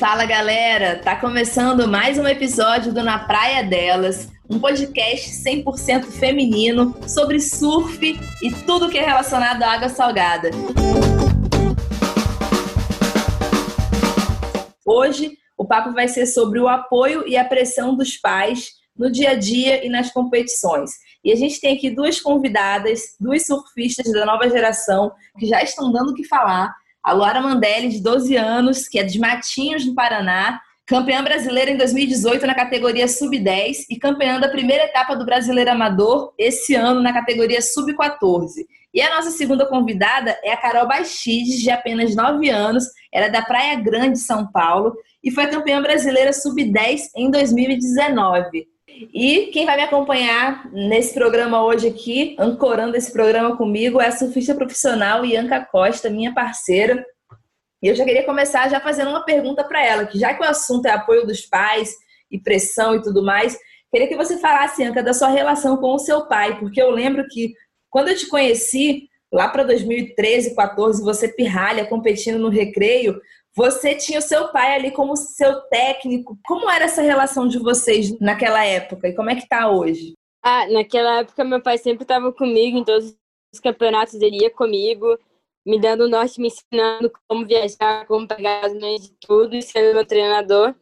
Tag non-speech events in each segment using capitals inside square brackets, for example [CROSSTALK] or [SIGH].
Fala galera, tá começando mais um episódio do Na Praia Delas, um podcast 100% feminino sobre surf e tudo que é relacionado à água salgada. Hoje o papo vai ser sobre o apoio e a pressão dos pais no dia a dia e nas competições. E a gente tem aqui duas convidadas, duas surfistas da nova geração que já estão dando o que falar. A Luara Mandelli, de 12 anos, que é de Matinhos, no Paraná, campeã brasileira em 2018 na categoria Sub-10 e campeã da primeira etapa do Brasileiro Amador esse ano na categoria Sub-14. E a nossa segunda convidada é a Carol Bastides, de apenas 9 anos, ela é da Praia Grande, São Paulo, e foi campeã brasileira Sub-10 em 2019. E quem vai me acompanhar nesse programa hoje aqui, ancorando esse programa comigo, é a surfista profissional Ianca Costa, minha parceira. E eu já queria começar já fazendo uma pergunta para ela, que já que o assunto é apoio dos pais e pressão e tudo mais, queria que você falasse, Ianca, da sua relação com o seu pai, porque eu lembro que quando eu te conheci, lá para 2013, 14, você pirralha competindo no recreio, você tinha o seu pai ali como seu técnico. Como era essa relação de vocês naquela época e como é que tá hoje? Ah, naquela época meu pai sempre estava comigo em todos os campeonatos, ele ia comigo, me dando norte, me ensinando como viajar, como pegar as mães de tudo sendo meu treinador.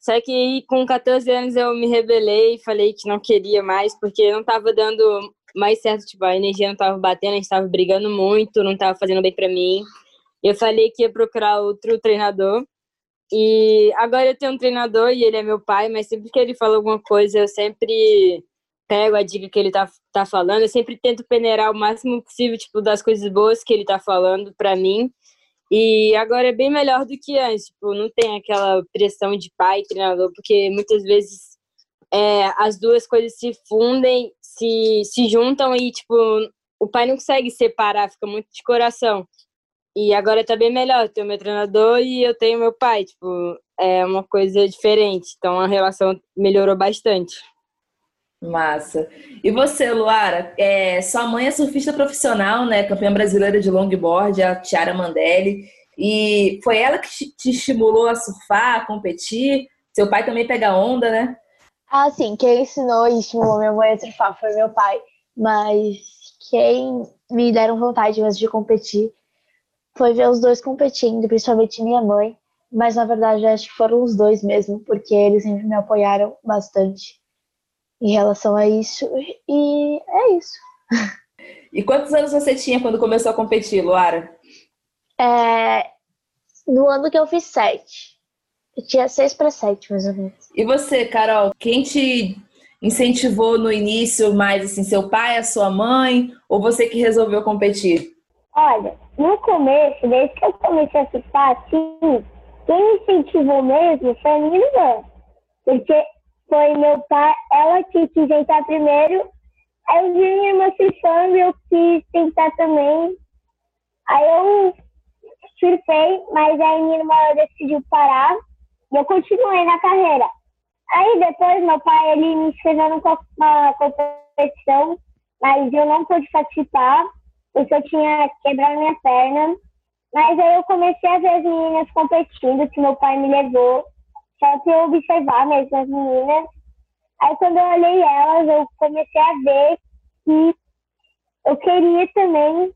Só que com 14 anos eu me rebelei e falei que não queria mais, porque não estava dando mais certo, tipo, a energia não estava batendo, a gente estava brigando muito, não estava fazendo bem para mim. Eu falei que ia procurar outro treinador. E agora eu tenho um treinador e ele é meu pai, mas sempre que ele fala alguma coisa, eu sempre pego a dica que ele tá, tá falando. Eu sempre tento peneirar o máximo possível, tipo, das coisas boas que ele tá falando para mim. E agora é bem melhor do que antes, tipo, não tem aquela pressão de pai e treinador, porque muitas vezes é, as duas coisas se fundem, se, se juntam e, tipo, o pai não consegue separar, fica muito de coração. E agora tá bem melhor. Eu tenho meu treinador e eu tenho meu pai. Tipo, é uma coisa diferente. Então a relação melhorou bastante. Massa. E você, Luara? É, sua mãe é surfista profissional, né? Campeã brasileira de longboard, a Tiara Mandelli. E foi ela que te estimulou a surfar, a competir? Seu pai também pega onda, né? Ah, sim. Quem ensinou e estimulou minha mãe a surfar foi meu pai. Mas quem me deram vontade mesmo de competir foi ver os dois competindo, principalmente minha mãe. Mas na verdade acho que foram os dois mesmo, porque eles sempre me apoiaram bastante em relação a isso. E é isso. E quantos anos você tinha quando começou a competir, Luara? É, no ano que eu fiz sete. Eu tinha seis para sete, mais ou menos. E você, Carol, quem te incentivou no início mais, assim, seu pai, a sua mãe, ou você que resolveu competir? Olha, no começo, desde que eu comecei a surfar, assim, quem me incentivou mesmo foi a minha irmã. Porque foi meu pai, ela que quis entrar primeiro, aí eu vi minha irmã surfando e eu quis tentar também. Aí eu surfei, mas aí minha irmã decidiu parar e eu continuei na carreira. Aí depois meu pai ele me inscreveu numa competição, mas eu não pude participar porque eu tinha quebrado minha perna. Mas aí eu comecei a ver as meninas competindo, que meu pai me levou, só para eu observar mesmo as meninas. Aí quando eu olhei elas, eu comecei a ver que eu queria também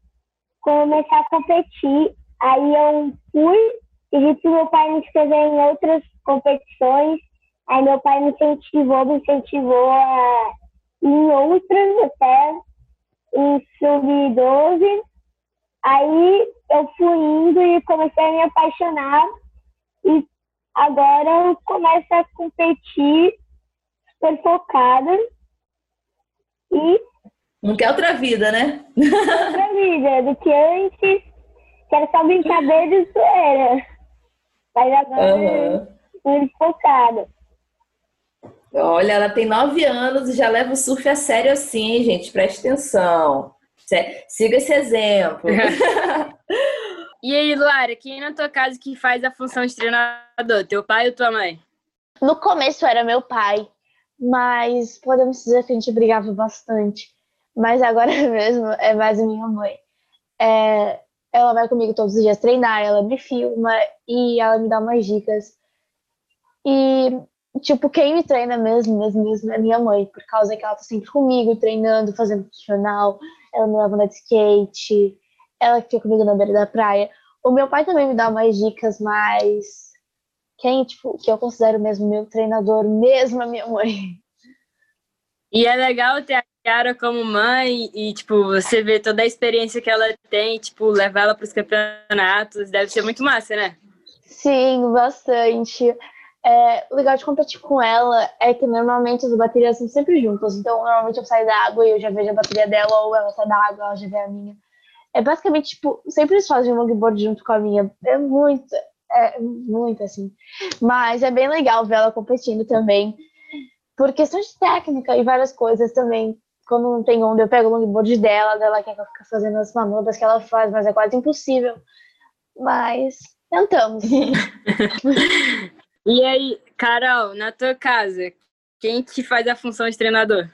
começar a competir. Aí eu fui, pedi para meu pai me inscrever em outras competições. Aí meu pai me incentivou, me incentivou a ir em outras até em sub-12. Aí eu fui indo e comecei a me apaixonar. E agora eu começo a competir super focada. E. Não quer outra vida, né? outra vida, do que antes, que era só brincadeira e zoeira. Mas agora uhum. muito focada. Olha, ela tem nove anos e já leva o surf a sério assim, gente. Preste atenção. Siga esse exemplo. [LAUGHS] e aí, Luara, quem na tua casa que faz a função de treinador? Teu pai ou tua mãe? No começo era meu pai, mas podemos dizer que a gente brigava bastante. Mas agora [LAUGHS] mesmo é mais a minha mãe. É, ela vai comigo todos os dias treinar, ela me filma e ela me dá umas dicas E, tipo, quem me treina mesmo, mesmo, mesmo é minha mãe, por causa que ela tá sempre comigo, treinando, fazendo funcional, ela me leva de skate, ela fica comigo na beira da praia. O meu pai também me dá mais dicas, mas quem, tipo, que eu considero mesmo meu treinador, mesmo a minha mãe. E é legal ter a cara como mãe e, tipo, você ver toda a experiência que ela tem, tipo, levar ela para os campeonatos, deve ser muito massa, né? Sim, bastante. É, o legal de competir com ela é que normalmente as baterias são sempre juntas. Então, normalmente eu saio da água e eu já vejo a bateria dela, ou ela sai da água ela já vê a minha. É basicamente, tipo, sempre eles fazem um longboard junto com a minha. É muito, é muito assim. Mas é bem legal ver ela competindo também. Por questão de técnica e várias coisas também. Quando não tem onda, eu pego o longboard dela, dela quer fique fazendo as manobras que ela faz, mas é quase impossível. Mas tentamos. [LAUGHS] e aí, Carol, na tua casa, quem te faz a função de treinador?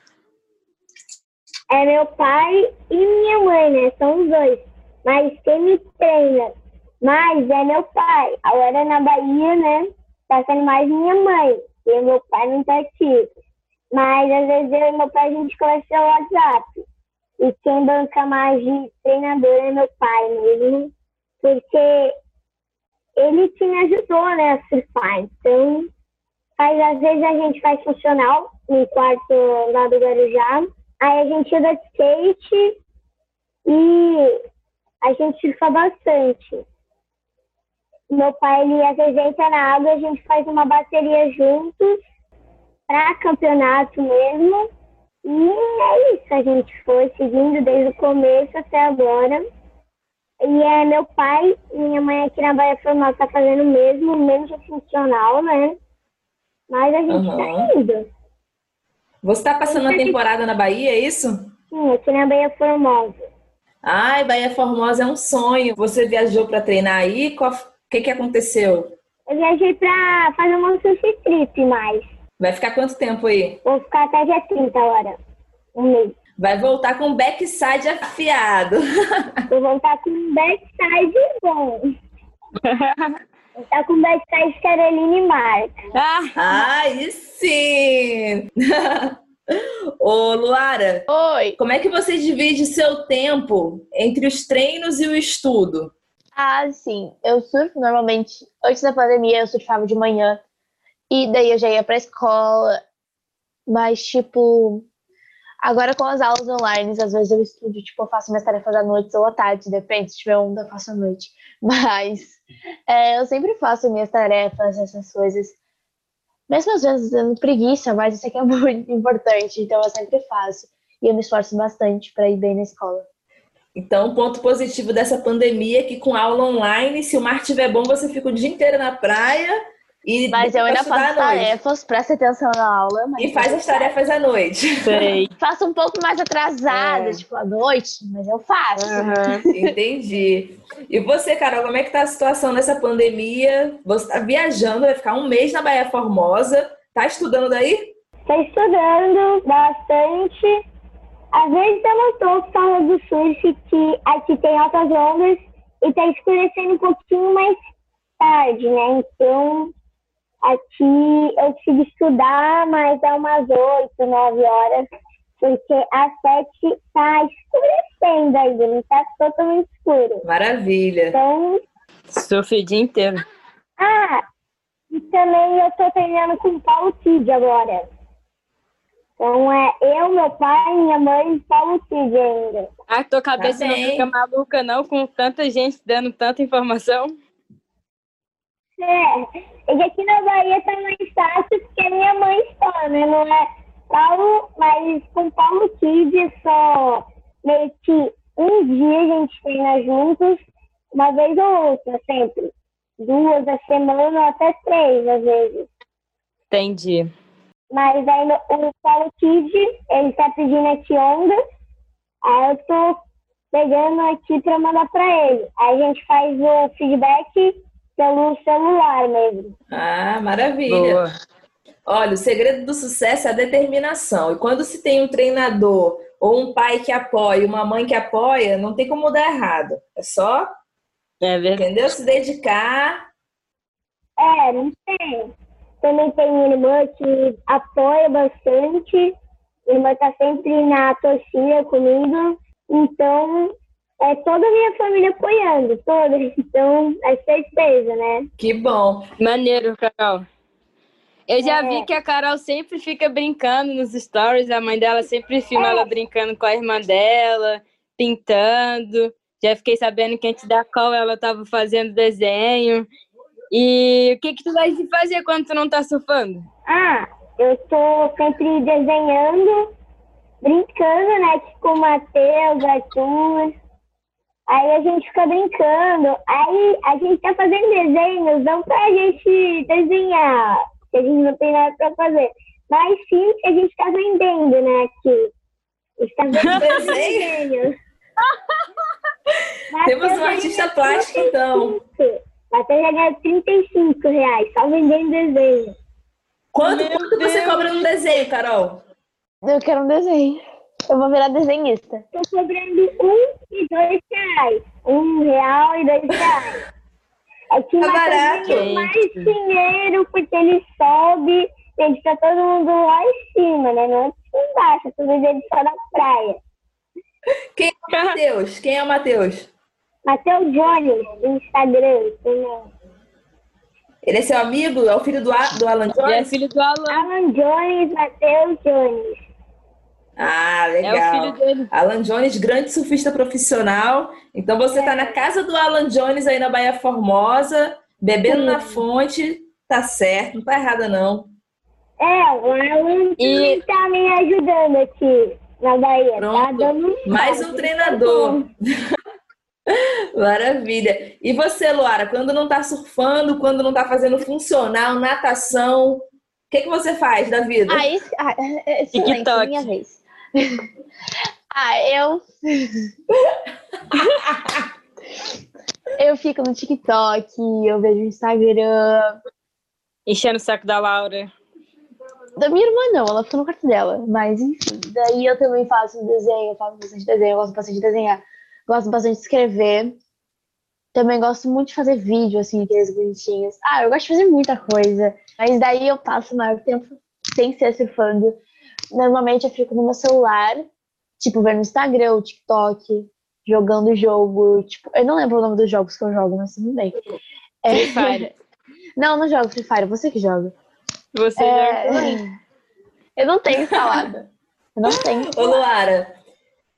é meu pai e minha mãe, né? São os dois. Mas quem me treina mais é meu pai. Agora na Bahia, né? Tá sendo mais minha mãe. E meu pai não tá aqui. Mas às vezes eu e meu pai a gente conversa pelo WhatsApp. E quem banca mais de treinador é meu pai mesmo. Porque ele que me ajudou, né, a surfar. Então, faz, às vezes a gente faz funcional no quarto lá do Guarujá Aí a gente anda de skate e a gente surfa bastante. Meu pai, ele às vezes entra na água, a gente faz uma bateria juntos para campeonato mesmo. E é isso, a gente foi seguindo desde o começo até agora. E é meu pai e minha mãe aqui na Bahia Formal tá fazendo o mesmo, menos funcional, né? Mas a gente uhum. tá indo. Você está passando a temporada na Bahia, é isso? Sim, aqui na Bahia Formosa. Ai, Bahia Formosa é um sonho. Você viajou para treinar aí? O que, que aconteceu? Eu viajei para fazer uma sushi trip mais. Vai ficar quanto tempo aí? Vou ficar até dia 30 agora. Um mês. Vai voltar com backside afiado. [LAUGHS] Vou voltar com backside bom. Tá com backside Caroline Marca. Ah, aí sim! [LAUGHS] Ô, Luara. Oi. Como é que você divide seu tempo entre os treinos e o estudo? Ah, sim. Eu surfo normalmente. Antes da pandemia, eu surfava de manhã. E daí eu já ia pra escola. Mas, tipo, agora com as aulas online, às vezes eu estudo, tipo, eu faço minhas tarefas à noite ou à tarde, depende. Se tiver onda, eu faço à noite. [LAUGHS] Mas é, eu sempre faço minhas tarefas, essas coisas. Mesmo às vezes dando preguiça, mas isso aqui é [LAUGHS] muito importante, então eu sempre faço. E eu me esforço bastante para ir bem na escola. Então, ponto positivo dessa pandemia é que com aula online, se o mar estiver bom, você fica o dia inteiro na praia e mas eu ainda faço tarefas, presta atenção na aula. e faz as tarefas à noite. Sei. [LAUGHS] faço um pouco mais atrasada, é. tipo, à noite, mas eu faço. Uhum. [LAUGHS] Entendi. E você, Carol, como é que tá a situação nessa pandemia? Você tá viajando, vai ficar um mês na Bahia Formosa. Tá estudando daí? Tô estudando bastante. Às vezes eu não tô por causa do surf, que aqui tem altas ondas e tá escurecendo um pouquinho mais tarde, né? Então Aqui eu tive estudar, mas é umas 8, 9 horas, porque às 7 está escurecendo ainda, não está totalmente escuro. Maravilha. Então. Sofri o dia inteiro. Ah, e também eu estou treinando com o Paulo Kid agora. Então é eu, meu pai, minha mãe e Paulo Kid ainda. Ah, tua cabeça tá não fica maluca não com tanta gente dando tanta informação? É, e aqui na Bahia tá mais fácil porque minha mãe está, né? Não é Paulo, mas com Paulo Kids só meio que um dia a gente treina juntos, uma vez ou outra, sempre. Duas a semana, até três, às vezes. Entendi. Mas aí o Paulo Kid, ele tá pedindo aqui ondas, aí eu tô pegando aqui para mandar para ele. Aí a gente faz o feedback pelo celular mesmo. Ah, maravilha. Boa. Olha, o segredo do sucesso é a determinação. E quando se tem um treinador ou um pai que apoia, uma mãe que apoia, não tem como dar errado. É só, é entendeu? Se dedicar. É, não tem. também tem irmã que apoia bastante. Minha irmã tá sempre na torcida comigo. Então, é toda a minha família apoiando, toda. Então, é certeza, né? Que bom. Maneiro, Carol. Eu já É. vi que a Carol sempre fica brincando nos stories, a mãe dela sempre filma É. ela brincando com a irmã dela, pintando. Já fiquei sabendo que antes da qual ela estava fazendo desenho. E o que que tu gosta de fazer quando tu não tá surfando? Ah, eu tô sempre desenhando, brincando, né? Tipo o Matheus, Arthur. Aí a gente fica brincando. Aí a gente tá fazendo desenhos, não pra gente desenhar, que a gente não tem nada pra fazer. Mas sim que a gente tá vendendo, né? Aqui. A gente tá vendendo [LAUGHS] Desenho? desenhos. Temos um artista plástico, então. 35. Matheus já ganhou 35 reais, só vendendo desenho. Quanto, quanto você cobra no desenho, Carol? Eu quero um desenho. Eu vou virar desenhista. Tô cobrando um e dois reais. Um real e dois reais. É que Tá barato. mais dinheiro porque ele sobe. Gente, tá todo mundo lá em cima, né? Não é aqui embaixo, tudo ele só na praia. Quem é o Matheus? Quem é o Matheus? Matheus Jones, do Instagram. Ele é seu amigo? É o filho do, A- do Alan E é Jones? filho do Alan. Alan Jones, Matheus Jones. Ah, É legal. o filho dele. Alan Jones, grande surfista profissional. Então você tá na casa do Alan Jones aí na Baía Formosa, bebendo Sim. na fonte. Tá certo, não tá errada não. É, o Alan E- tá me ajudando aqui na Bahia. Tá dando um Mais um treinador. [LAUGHS] Maravilha. E você, Luara, quando não tá surfando, quando não tá fazendo funcional, natação, o que, que você faz da vida? Ah, isso, ah, é- é excelente, TikTok. minha vez. Ah, eu. eu fico no TikTok, eu vejo o Instagram. Enchendo o saco da Laura. Da minha irmã, não, ela fica no quarto dela. Mas, enfim. Daí eu também faço desenho, eu faço bastante desenho, eu gosto bastante de desenhar. Gosto bastante de escrever. Também gosto muito de fazer vídeo, assim, aqueles bonitinhos. Ah, eu gosto de fazer muita coisa. Mas daí eu passo o maior tempo sem ser surfando. Normalmente eu fico no meu celular, tipo, vendo Instagram, o TikTok, jogando jogo. Tipo, eu não lembro o nome dos jogos que eu jogo, mas tudo bem. É, Free Fire. [LAUGHS] não, não jogo Free Fire, você que joga. Você É, joga. Eu não [LAUGHS] tenho instalado. Eu não tenho. Ô, Luara,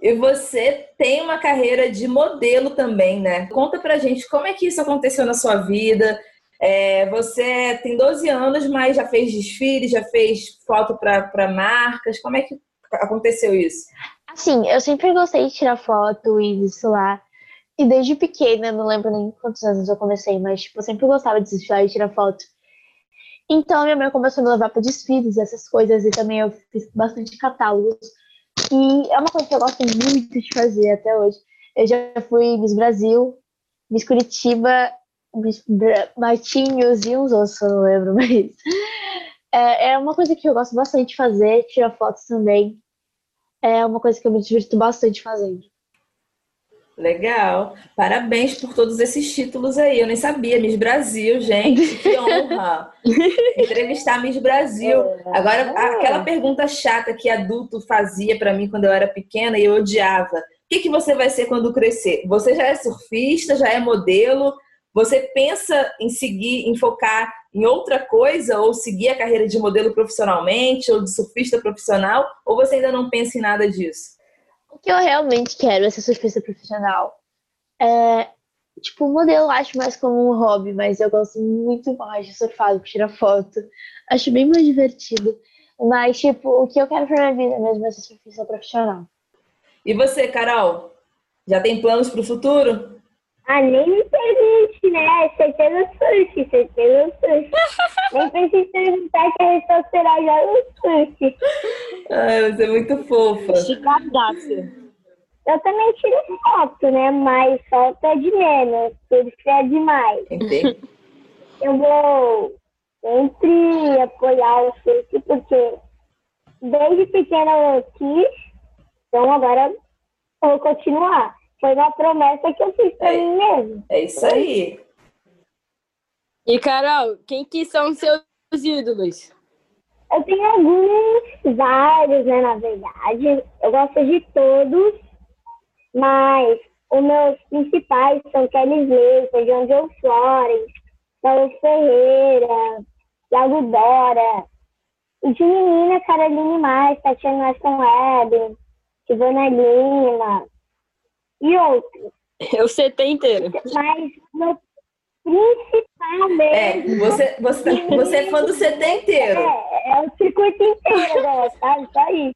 e você tem uma carreira de modelo também, né? Conta pra gente como é que isso aconteceu na sua vida. É, você tem 12 anos, mas já fez desfile, já fez foto para marcas. Como é que aconteceu isso? Assim, eu sempre gostei de tirar foto e desfilar. E desde pequena, não lembro nem quantos anos eu comecei, mas tipo, eu sempre gostava de desfilar e tirar foto. Então minha mãe começou a me levar para desfiles, essas coisas, e também eu fiz bastante catálogos. E é uma coisa que eu gosto muito de fazer até hoje. Eu já fui Miss Brasil, Miss Curitiba, Martinhos e uns outros, eu não lembro, mas é, é uma coisa que eu gosto bastante de fazer, tirar fotos também. É uma coisa que eu me divirto bastante fazendo. Legal. Parabéns por todos esses títulos aí. Eu nem sabia. Miss Brasil, gente, que [LAUGHS] honra. Entrevistar Miss Brasil. Agora, aquela pergunta chata que adulto fazia pra mim quando eu era pequena e eu odiava. O que, que você vai ser quando crescer? Você já é surfista, já é modelo? Você pensa em seguir, em focar em outra coisa ou seguir a carreira de modelo profissionalmente ou de surfista profissional? Ou você ainda não pensa em nada disso? O que eu realmente quero é ser surfista profissional. É, tipo, modelo eu acho mais como um hobby, mas eu gosto muito mais de surfar do que tirar foto. Acho bem mais divertido. Mas, tipo, o que eu quero pra minha vida mesmo é ser surfista profissional. E você, Carol? Já tem planos para o futuro? Ah, nem me pergunte, né? Certeza surf, certeza surf. [LAUGHS] nem precisa perguntar que a resposta será já no surf. Ai, você é muito fofa. Chicadaça. Eu também tiro foto, né? Mas foto é de menos, tudo que é demais. Entendi. [LAUGHS] Eu vou sempre apoiar o surf, porque desde pequena eu quis, então agora eu vou continuar. Foi uma promessa que eu fiz pra É. mim mesmo. É isso aí. E, Carol, quem que são seus ídolos? Eu tenho alguns, vários, né, na verdade. Eu gosto de todos, mas os meus principais são Kelly Slater, John Joe Flores, Paulo Ferreira, Thiago Dora. E de menina, Caroline Mais, Tatiana Aston Webb, Ivana Lima e outros. Eu [LAUGHS] sei inteiro. Mas meu principal mesmo. É, você, você, você é fã do CT inteiro. É, é o circuito inteiro, né, sabe? Só isso.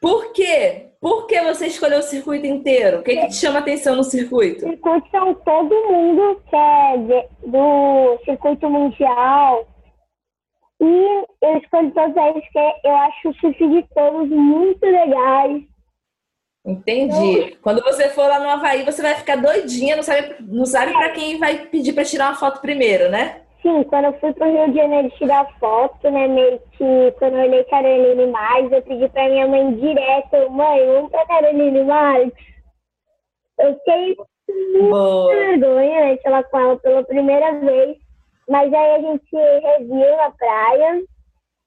Por quê? Por que você escolheu o circuito inteiro? O que, que te chama atenção no circuito? Circuitos são todo mundo que é de, do circuito mundial. E eu escolhi todos eles porque eu acho o surf de todos muito legais. Entendi. Quando você for lá no Havaí, você vai ficar doidinha, não sabe, não sabe para quem vai pedir para tirar uma foto primeiro, né? Sim, quando eu fui pro Rio de Janeiro tirar foto, né, meio que quando eu olhei Caroline Marques, eu pedi pra minha mãe direto, mãe, vamos pra Caroline Marques. Eu fiquei muito vergonha, né, de falar com ela pela primeira vez, mas aí a gente reviu na praia,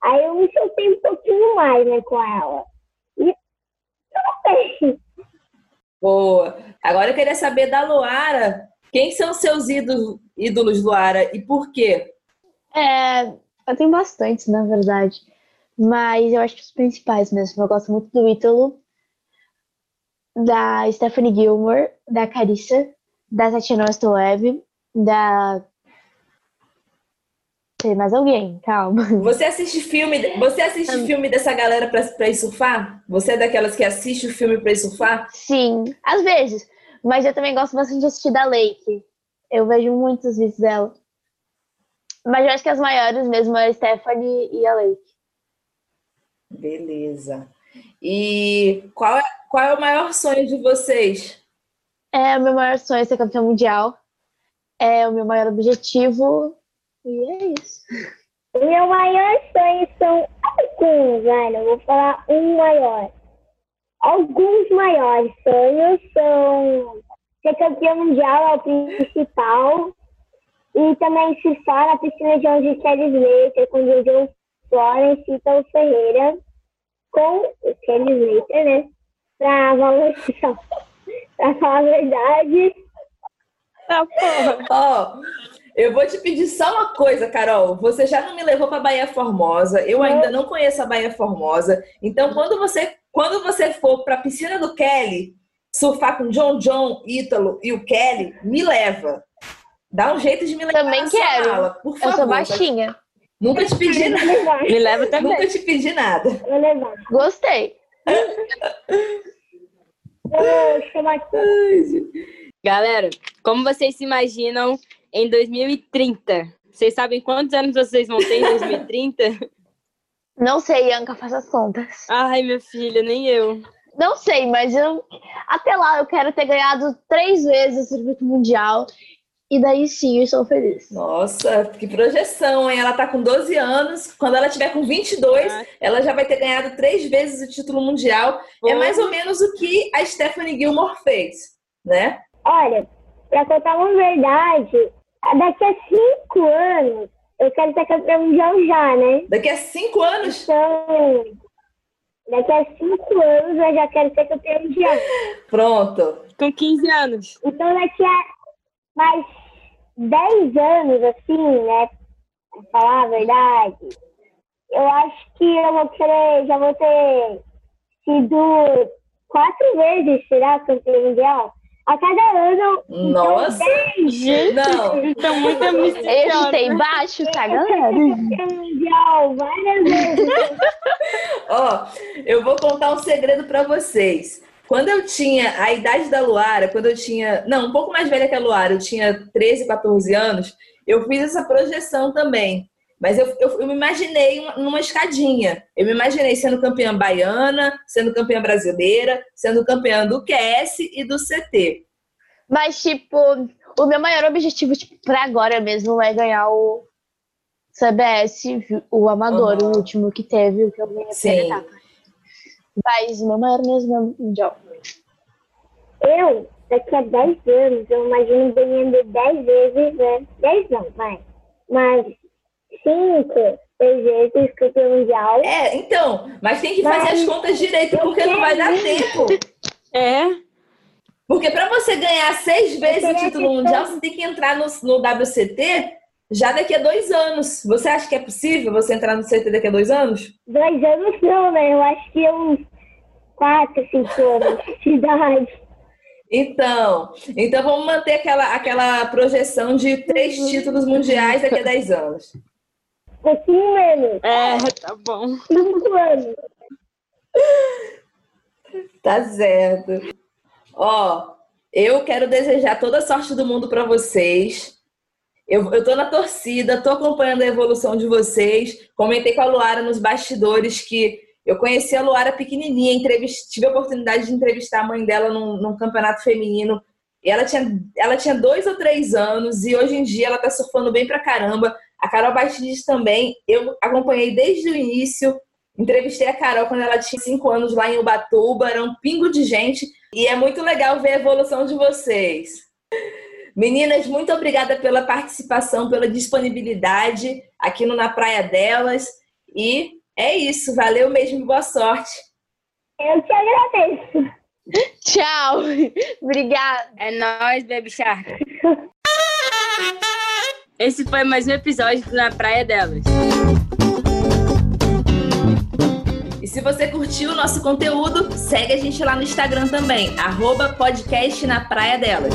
aí eu me soltei um pouquinho mais, né, com ela. [LAUGHS] Boa. Agora eu queria saber da Luara. Quem são seus ídolos, ídolos Luara, e por quê? É, eu tenho bastantes, na verdade. Mas eu acho que os principais mesmo. Eu gosto muito do Ítalo, da Stephanie Gilmore, da Carissa, da Tatiana Webb, da. Tem mais alguém, calma. Você assiste filme, você assiste filme dessa galera pra, pra ir surfar? Você é daquelas que assiste o filme pra ir surfar? Sim, às vezes. Mas eu também gosto bastante de assistir da Lake. Eu vejo muitos vídeos dela. Mas eu acho que as maiores mesmo é a Stephanie e a Lake. Beleza. E qual é, qual é o maior sonho de vocês? É o meu maior sonho é ser campeão mundial. É o meu maior objetivo. E é isso. O meu maior sonho são alguns, velho. Eu vou falar um maior. Alguns maiores sonhos são ser campeão mundial é o principal. E também surfar na piscina de onde Kelly Slater, com o Joe Florence e Paulo Ferreira. Com o Kelly Slater, né? Pra valorizar. [LAUGHS] pra falar a verdade. Ah, porra. Ó, eu vou te pedir só uma coisa, Carol. Você já não me levou para Bahia Formosa. Eu ainda não conheço a Bahia Formosa. Então, quando você, quando você for para a piscina do Kelly, surfar com John John, Ítalo e o Kelly, me leva. Dá um jeito de me levar Também na sua quero. mala, por Eu favor. sou baixinha. Nunca te pedi [LAUGHS] nada. Me leva também. Nunca te pedi nada. Vou levar. Gostei. [LAUGHS] Galera, como vocês se imaginam em 2030? Vocês sabem quantos anos vocês vão ter em 2030? [LAUGHS] Não sei, Anca, faça as contas. Ai, minha filha, nem eu. Não sei, mas eu até lá eu quero ter ganhado três vezes o circuito mundial. E daí sim, eu estou feliz. Nossa, que projeção, hein? Ela tá com 12 anos. Quando ela tiver com 22, Ah. ela já vai ter ganhado três vezes o título mundial. É Pô. mais ou menos o que a Stephanie Gilmore fez, né? Olha, pra contar uma verdade, daqui a cinco anos eu quero ser campeão mundial já, né? Daqui a cinco anos, Então, daqui a cinco anos eu já quero ser campeão mundial. [LAUGHS] pronto. Com 15 anos. Então daqui a mais 10 anos, assim, né? Pra falar a verdade, eu acho que eu vou querer, já vou ter sido quatro vezes, será, campeão mundial? A cada ano. Nossa. Então, Gente, Não. estão muito [LAUGHS] Eu ambiciosos. chutei baixo, tá, campeão mundial várias vezes. [LAUGHS] Ó, eu vou contar um segredo pra vocês. Quando eu tinha a idade da Luara, quando eu tinha. Não, um pouco mais velha que a Luara, eu tinha 13, 14 anos, eu fiz essa projeção também. Mas eu, eu, eu me imaginei uma- numa escadinha. Eu me imaginei sendo campeã baiana, sendo campeã brasileira, sendo campeã do QS e do CT. Mas, tipo, o meu maior objetivo, tipo, pra agora mesmo é ganhar o CBS, o Amador, Aham. o último que teve, o que eu ganhei Sim. etapa. Mas o meu maior mesmo é o Mundial. Eu, daqui a 10 anos, eu imagino ganhando 10 vezes, né? 10 não, vai. Mas cinco, seis vezes campeão mundial. É, então, mas tem que fazer Mas as contas direito, porque não vai dar tempo. É. Porque para você ganhar seis vezes o título mundial, você tem que entrar no, no WCT já daqui a dois anos. Você acha que é possível você entrar no CT daqui a dois anos? Dois anos não, né? Eu acho que uns quatro, cinco anos de idade. Então, então vamos manter aquela, aquela projeção de três títulos mundiais daqui a dez anos. Um pouquinho menos, É, tá bom. cinco anos. Tá certo. Ó, eu quero desejar toda a sorte do mundo para vocês. Eu, eu tô na torcida, tô acompanhando a evolução de vocês. Comentei com a Luara nos bastidores que eu conheci a Luara pequenininha, tive a oportunidade de entrevistar a mãe dela num, num campeonato feminino. E ela tinha, ela tinha dois ou três anos e hoje em dia ela tá surfando bem pra caramba. A Carol Bastides também, eu acompanhei desde o início. Entrevistei a Carol quando ela tinha cinco anos lá em Ubatuba, era um pingo de gente. E é muito legal ver a evolução de vocês. Meninas, muito obrigada pela participação, pela disponibilidade aqui no Na Praia Delas. E é isso, valeu mesmo, boa sorte. Eu te agradeço. Tchau. [LAUGHS] Obrigada. É nóis, Baby Shark. [LAUGHS] Esse foi mais um episódio do Na Praia Delas. E se você curtiu o nosso conteúdo, segue a gente lá no Instagram também, arroba podcast na Praia Delas.